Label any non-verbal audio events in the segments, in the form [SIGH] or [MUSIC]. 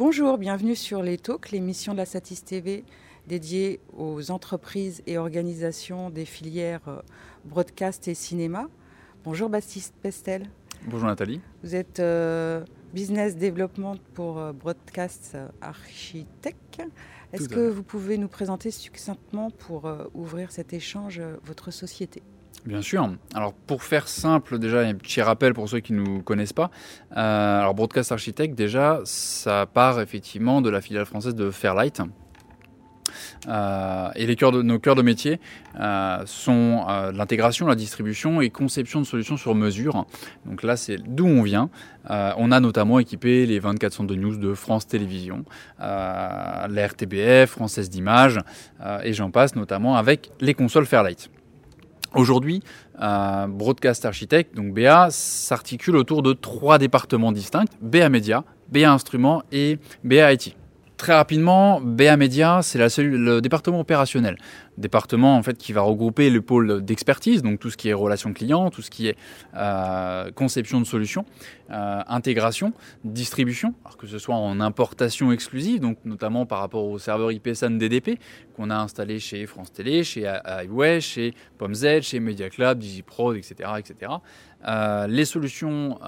Bonjour, bienvenue sur Les Talks, l'émission de la Satis TV dédiée aux entreprises et organisations des filières euh, broadcast et cinéma. Bonjour Baptiste Pestel. Bonjour Nathalie. Vous êtes euh, business development pour euh, Broadcast Architect. Est-ce que vous pouvez nous présenter succinctement pour ouvrir cet échange votre société? Bien sûr. Alors pour faire simple, déjà un petit rappel pour ceux qui ne nous connaissent pas. Euh, alors Broadcast Architect, déjà, ça part effectivement de la filiale française de Fairlight. Euh, et les cœurs de, nos cœurs de métier euh, sont l'intégration, la distribution et conception de solutions sur mesure. Donc là, c'est d'où on vient. on a notamment équipé les 24 centres de news de France Télévisions, la RTBF, Française d'Images, et j'en passe notamment avec les consoles Fairlight. Aujourd'hui, Broadcast Architect, donc BA, s'articule autour de trois départements distincts, BA Media, BA Instruments et BA IT. Très rapidement, BA Media, c'est le département opérationnel. Département qui va regrouper le pôle d'expertise, donc tout ce qui est relations clients, tout ce qui est euh, conception de solutions, euh, intégration, distribution, alors que ce soit en importation exclusive, donc notamment par rapport au serveur IPSAN DDP qu'on a installé chez France Télé, chez iWay, chez PomZ, chez Media Club, DigiPro, etc. etc. Euh, les solutions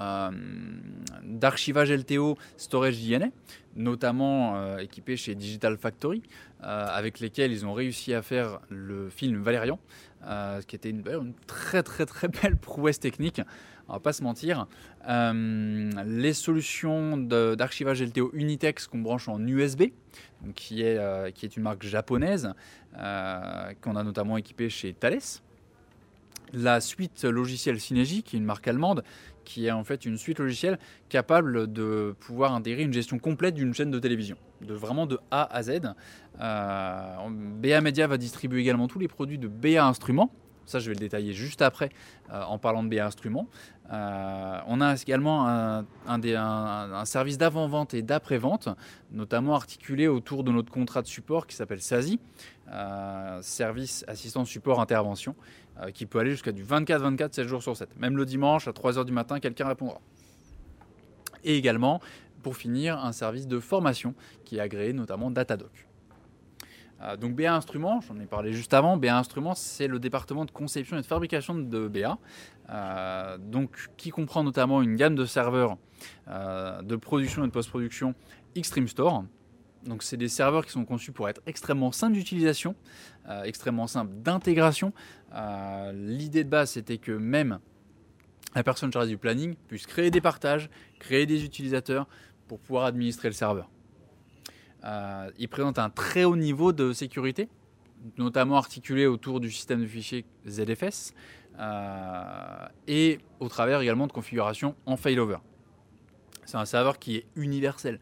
d'archivage LTO, storage JNA, notamment euh, équipés chez Digital Factory, euh, avec lesquels ils ont réussi à faire le film Valérian, euh, qui était une, très très très belle prouesse technique, on va pas se mentir. les solutions d'archivage LTO Unitex qu'on branche en USB, qui, est, qui est une marque japonaise, qu'on a notamment équipée chez Thales la suite logicielle Synergy, qui est une marque allemande, qui est en fait une suite logicielle capable de pouvoir intégrer une gestion complète d'une chaîne de télévision, de vraiment de A à Z. Euh, BA Media va distribuer également tous les produits de BA Instruments. Ça, je vais le détailler juste après euh, en parlant de BA Instruments. Euh, on a également un, un service d'avant-vente et d'après-vente, notamment articulé autour de notre contrat de support qui s'appelle SASI, Service Assistance Support Intervention, euh, qui peut aller jusqu'à du 24-24, 7 jours sur 7. Même le dimanche, à 3h du matin, quelqu'un répondra. Et également, pour finir, un service de formation qui est agréé notamment Datadoc. Euh, donc BA Instruments, j'en ai parlé juste avant, BA Instruments c'est le département de conception et de fabrication de BA, euh, donc, qui comprend notamment une gamme de serveurs de production et de post-production Extreme Store, donc c'est des serveurs qui sont conçus pour être extrêmement simples d'utilisation, euh, extrêmement simples d'intégration. Euh, l'idée de base c'était que même la personne chargée du planning puisse créer des partages, créer des utilisateurs pour pouvoir administrer le serveur. Euh, il présente un très haut niveau de sécurité, notamment articulé autour du système de fichiers ZFS et au travers également de configuration en failover. C'est un serveur qui est universel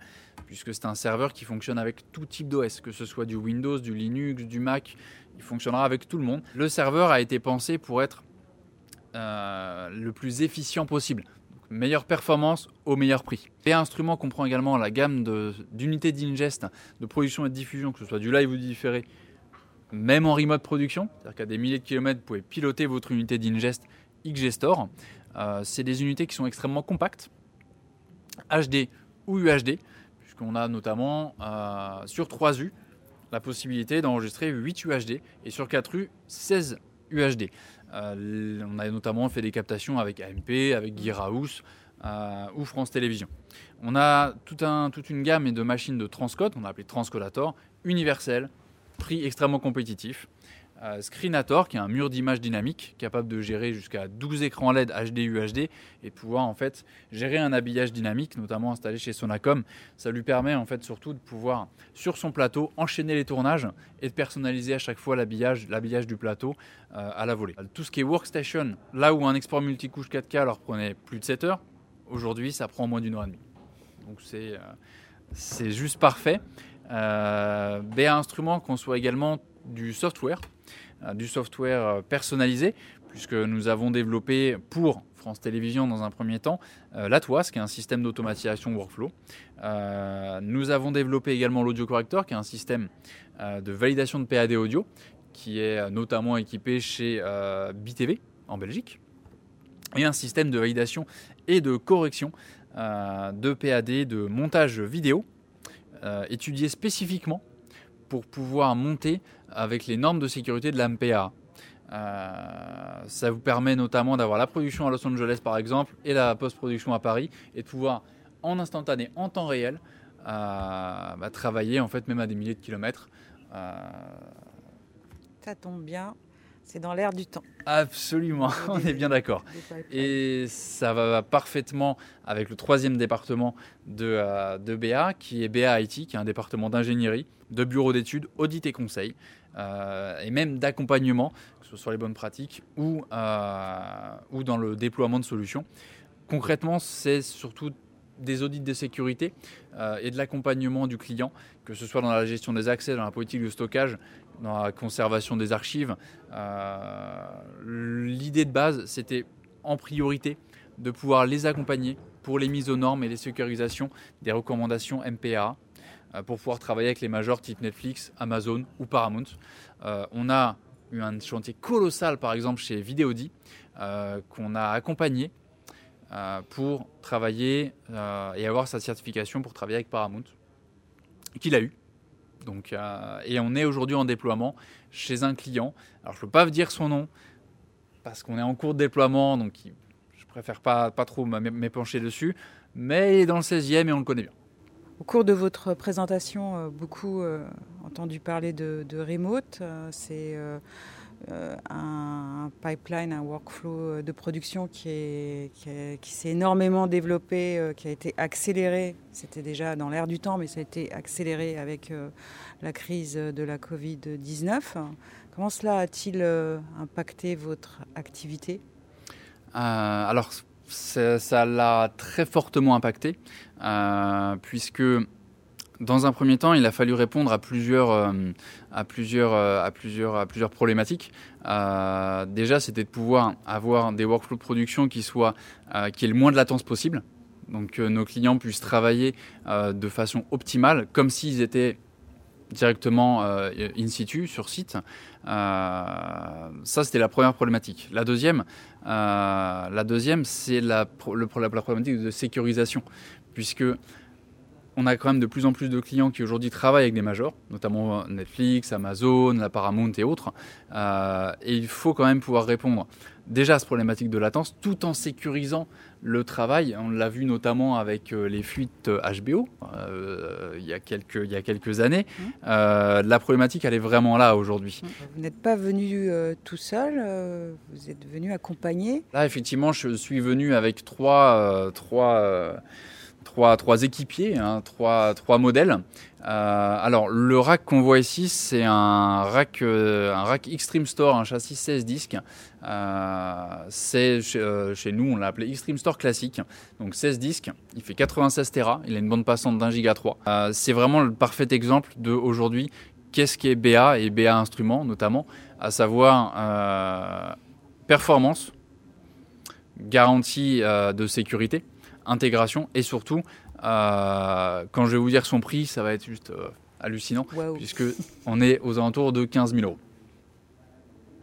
puisque c'est un serveur qui fonctionne avec tout type d'OS, que ce soit du Windows, du Linux, du Mac, il fonctionnera avec tout le monde. Le serveur a été pensé pour être euh, le plus efficient possible. meilleure performance au meilleur prix. Et instrument comprend également la gamme d'unités d'ingest, de production et de diffusion, que ce soit du live ou du différé, même en remote production, c'est-à-dire qu'à des milliers de kilomètres, vous pouvez piloter votre unité d'ingest XGStore. Euh, c'est des unités qui sont extrêmement compactes, HD ou UHD, on a notamment euh, sur 3U la possibilité d'enregistrer 8 UHD et sur 4U 16 UHD. on a notamment fait des captations avec AMP, avec Gearhouse euh, ou France Télévisions. On a toute une gamme de machines de transcode, on a appelé Transcodator, universel, prix extrêmement compétitif. Screenator, qui est un mur d'image dynamique capable de gérer jusqu'à 12 écrans LED HD UHD et pouvoir en fait gérer un habillage dynamique, notamment installé chez Sonacom. Ça lui permet en fait surtout de pouvoir sur son plateau enchaîner les tournages et de personnaliser à chaque fois l'habillage, du plateau euh, à la volée. Tout ce qui est workstation, là où un export multicouche 4K leur prenait plus de 7 heures, aujourd'hui ça prend moins d'une heure et demie. Donc c'est, euh, juste parfait. Euh, BA Instruments conçoit également du software du software euh, personnalisé, puisque nous avons développé pour France Télévisions dans un premier temps euh, l'Atwas, qui est un système d'automatisation workflow. nous avons développé également l'Audio Corrector, qui est un système de validation de PAD audio, qui est notamment équipé chez BTV en Belgique, et un système de validation et de correction de PAD de montage vidéo étudié spécifiquement pour pouvoir monter avec les normes de sécurité de la MPA. ça vous permet notamment d'avoir la production à Los Angeles par exemple et la post-production à Paris et de pouvoir en instantané, en temps réel, bah, travailler en fait même à des milliers de kilomètres. Ça tombe bien, c'est dans l'air du temps. Absolument, [LAUGHS] on est bien d'accord. Et ça va parfaitement avec le troisième département de, euh, de BA, qui est BA IT, qui est un département d'ingénierie, de bureau d'études, audit et conseil, euh, et même d'accompagnement, que ce soit sur les bonnes pratiques ou, euh, ou dans le déploiement de solutions. Concrètement, c'est surtout des audits de sécurité et de l'accompagnement du client, que ce soit dans la gestion des accès, dans la politique de stockage, dans la conservation des archives. Euh, l'idée de base, c'était en priorité de pouvoir les accompagner pour les mises aux normes et les sécurisations des recommandations MPA euh, pour pouvoir travailler avec les majors type Netflix, Amazon ou Paramount. Euh, on a eu un chantier colossal par exemple chez Videody qu'on a accompagné pour travailler et avoir sa certification pour travailler avec Paramount, qu'il a eu. Donc, euh, et on est aujourd'hui en déploiement chez un client. Alors, je ne peux pas vous dire son nom parce qu'on est en cours de déploiement, donc je préfère pas, pas trop m'épancher dessus. Mais il est dans le 16e et on le connaît bien. Au cours de votre présentation, euh, beaucoup euh, entendu parler de, de remote. C'est euh, un, pipeline, un workflow euh, de production qui, qui, s'est énormément développé, euh, qui a été accéléré. C'était déjà dans l'air du temps, mais ça a été accéléré avec la crise de la Covid-19. Comment cela a-t-il impacté votre activité? Alors, ça l'a très fortement impacté, puisque dans un premier temps, il a fallu répondre à plusieurs, euh, à plusieurs, euh, à plusieurs, à plusieurs problématiques. Euh, déjà, c'était de pouvoir avoir des workflows de production qui soient, qui aient le moins de latence possible. Donc, que nos clients puissent travailler de façon optimale, comme s'ils étaient directement in situ, sur site. ça, c'était la première problématique. La deuxième, la deuxième c'est la, la, problématique de sécurisation, puisque on a quand même de plus en plus de clients qui aujourd'hui travaillent avec des majors, notamment Netflix, Amazon, la Paramount et autres. Euh, et il faut quand même pouvoir répondre déjà à cette problématique de latence tout en sécurisant le travail. On l'a vu notamment avec euh, les fuites HBO euh, il, y a quelques, il y a quelques années. Mmh. la problématique, elle est vraiment là aujourd'hui. Mmh. Vous n'êtes pas venu tout seul, vous êtes venu accompagné? Là, effectivement, je suis venu avec trois... trois trois, équipiers, hein, trois, modèles. Euh, alors le rack qu'on voit ici, c'est un rack, euh, un rack Extreme Store, un châssis 16 disques. Euh, c'est chez, nous, on l'a appelé Extreme Store classique. Donc 16 disques, il fait 96 Tera, il a une bande passante d'un giga 3. c'est vraiment le parfait exemple de aujourd'hui qu'est-ce qu'est BA et BA Instruments notamment, à savoir performance, garantie de sécurité intégration et surtout, euh, quand je vais vous dire son prix, ça va être juste euh, hallucinant, puisque on est aux alentours de 15 000 euros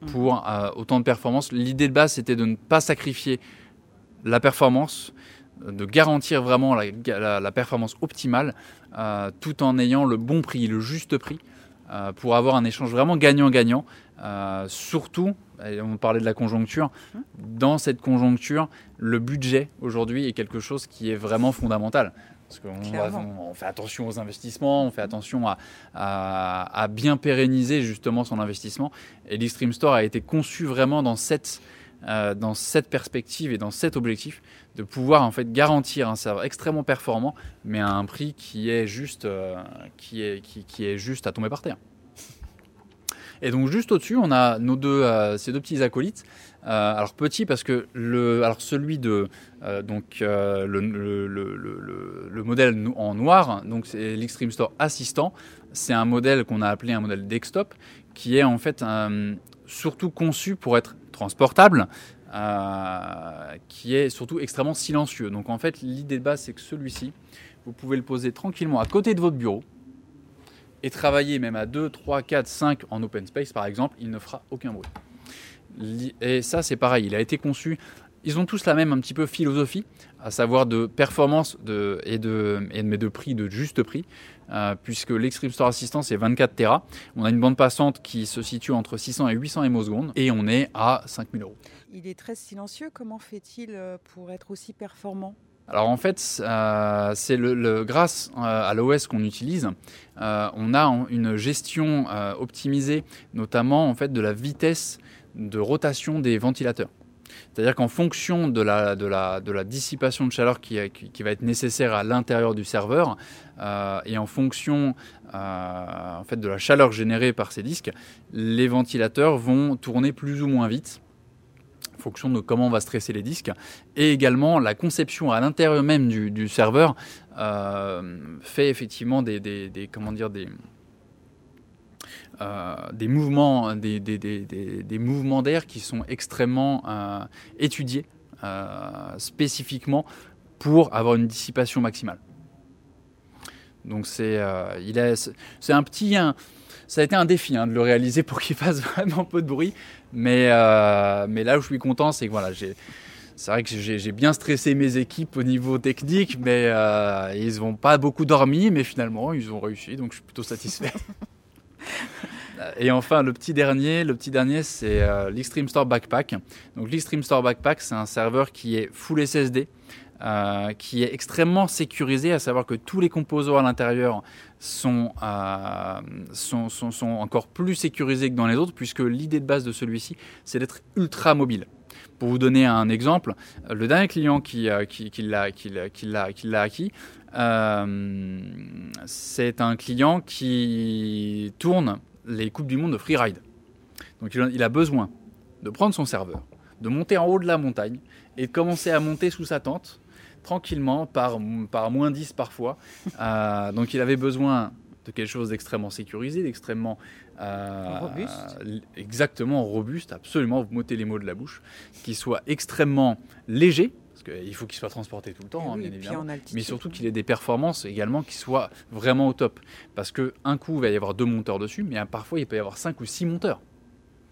mmh. pour euh, autant de performance. L'idée de base, c'était de ne pas sacrifier la performance, de garantir vraiment la, la performance optimale, tout en ayant le bon prix, le juste prix, pour avoir un échange vraiment gagnant-gagnant. Surtout on parlait de la conjoncture, dans cette conjoncture, le budget aujourd'hui est quelque chose qui est vraiment fondamental. Parce qu'on fait attention aux investissements, on fait attention à, bien pérenniser justement son investissement. Et l'Extreme Store a été conçu vraiment dans cette, euh, dans cette perspective et dans cet objectif de pouvoir en fait garantir un serveur extrêmement performant, mais à un prix qui est juste, euh, qui est, qui est juste à tomber par terre. Et donc juste au-dessus, on a nos deux, euh, ces deux petits acolytes. Euh, alors petit parce que le, alors celui de euh, donc le, le, modèle en noir, donc c'est l'Extreme Store Assistant. C'est un modèle qu'on a appelé un modèle desktop qui est en fait surtout conçu pour être transportable. qui est surtout extrêmement silencieux. Donc en fait, l'idée de base, c'est que celui-ci, vous pouvez le poser tranquillement à côté de votre bureau et travailler même à 2, 3, 4, 5 en open space par exemple, il ne fera aucun bruit. Et ça c'est pareil, il a été conçu ils ont tous la même un petit peu philosophie, à savoir de performance de, et, de, mais de prix, de juste prix, euh, puisque l'Extreme Store Assistant c'est 24 Tera. On a une bande passante qui se situe entre 600 et 800 ms et on est à 5000 euros. Il est très silencieux. Comment fait-il euh, pour être aussi performant? Alors en fait, euh, c'est grâce à l'OS qu'on utilise, on a une gestion optimisée, notamment en fait de la vitesse de rotation des ventilateurs. C'est-à-dire qu'en fonction de la, dissipation de chaleur qui, va être nécessaire à l'intérieur du serveur euh, et en fonction euh, de la chaleur générée par ces disques, les ventilateurs vont tourner plus ou moins vite fonction de comment on va stresser les disques. Et également, la conception à l'intérieur même du, serveur euh, fait effectivement des, comment dire, des, euh, des mouvements, des, des, mouvements d'air qui sont extrêmement euh, étudiés spécifiquement pour avoir une dissipation maximale. Donc c'est, il est, c'est un petit, ça a été un défi hein, de le réaliser pour qu'il fasse [LAUGHS] vraiment peu de bruit, mais, mais là où je suis content, c'est que voilà, j'ai c'est vrai que j'ai bien stressé mes équipes au niveau technique, mais ils n'ont pas beaucoup dormi, mais finalement ils ont réussi, donc je suis plutôt satisfait. [LAUGHS] Et enfin, le petit dernier, le petit dernier, c'est euh, l'Extreme Store Backpack. Donc l'Extreme Store Backpack, c'est un serveur qui est full SSD, euh, qui est extrêmement sécurisé, à savoir que tous les composants à l'intérieur sont, euh, sont, sont, sont, encore plus sécurisés que dans les autres, puisque l'idée de base de celui-ci, c'est d'être ultra mobile. Pour vous donner un exemple, le dernier client qui, qui, qui l'a acquis, euh, c'est un client qui tourne les Coupes du Monde de freeride. Donc il a besoin de prendre son serveur, de monter en haut de la montagne et de commencer à monter sous sa tente tranquillement par, par moins 10 parfois. [LAUGHS] Euh, donc il avait besoin de quelque chose d'extrêmement sécurisé, d'extrêmement euh, robuste. Exactement robuste, absolument, vous m'ôtez les mots de la bouche, qui soit extrêmement léger, parce qu'il faut qu'il soit transporté tout le temps, eh hein, bien évidemment. Mais surtout qu'il ait des performances également qui soient vraiment au top. Parce qu'un coup, il va y avoir deux monteurs dessus, mais parfois, il peut y avoir cinq ou six monteurs.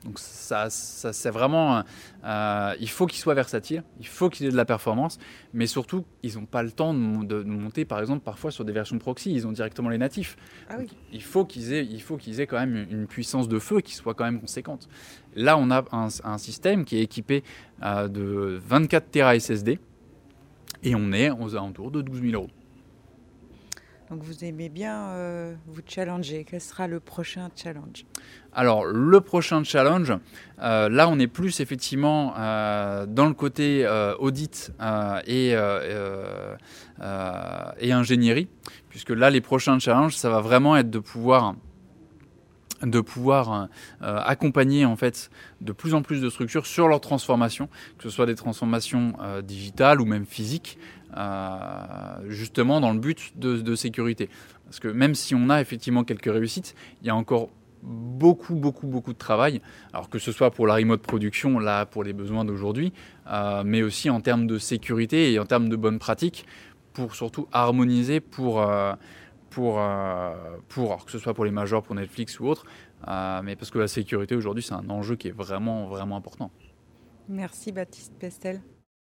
Donc ça, ça c'est vraiment, euh, il faut qu'il soit versatile, il faut qu'il ait de la performance, mais surtout, ils n'ont pas le temps de, monter, par exemple, parfois sur des versions proxy, ils ont directement les natifs. Ah oui. il faut qu'ils aient, il faut qu'ils aient quand même une puissance de feu qui soit quand même conséquente. Là, on a un, système qui est équipé euh, de 24 Tera SSD et on est aux alentours de 12 000 euros. Donc vous aimez bien euh, vous challenger. Quel sera le prochain challenge? Alors le prochain challenge, euh, là on est plus effectivement euh, dans le côté audit et, et ingénierie, puisque là les prochains challenges, ça va vraiment être de pouvoir de pouvoir accompagner en fait de plus en plus de structures sur leur transformation, que ce soit des transformations digitales ou même physiques, euh, justement dans le but de, sécurité. Parce que même si on a effectivement quelques réussites, il y a encore beaucoup, beaucoup, beaucoup de travail. Alors que ce soit pour la remote production, là, pour les besoins d'aujourd'hui, euh, mais aussi en termes de sécurité et en termes de bonnes pratiques, pour surtout harmoniser pour, euh, pour, pour que ce soit pour les majors, pour Netflix ou autres, mais parce que la sécurité aujourd'hui, c'est un enjeu qui est vraiment, vraiment important. Merci Baptiste Pestel.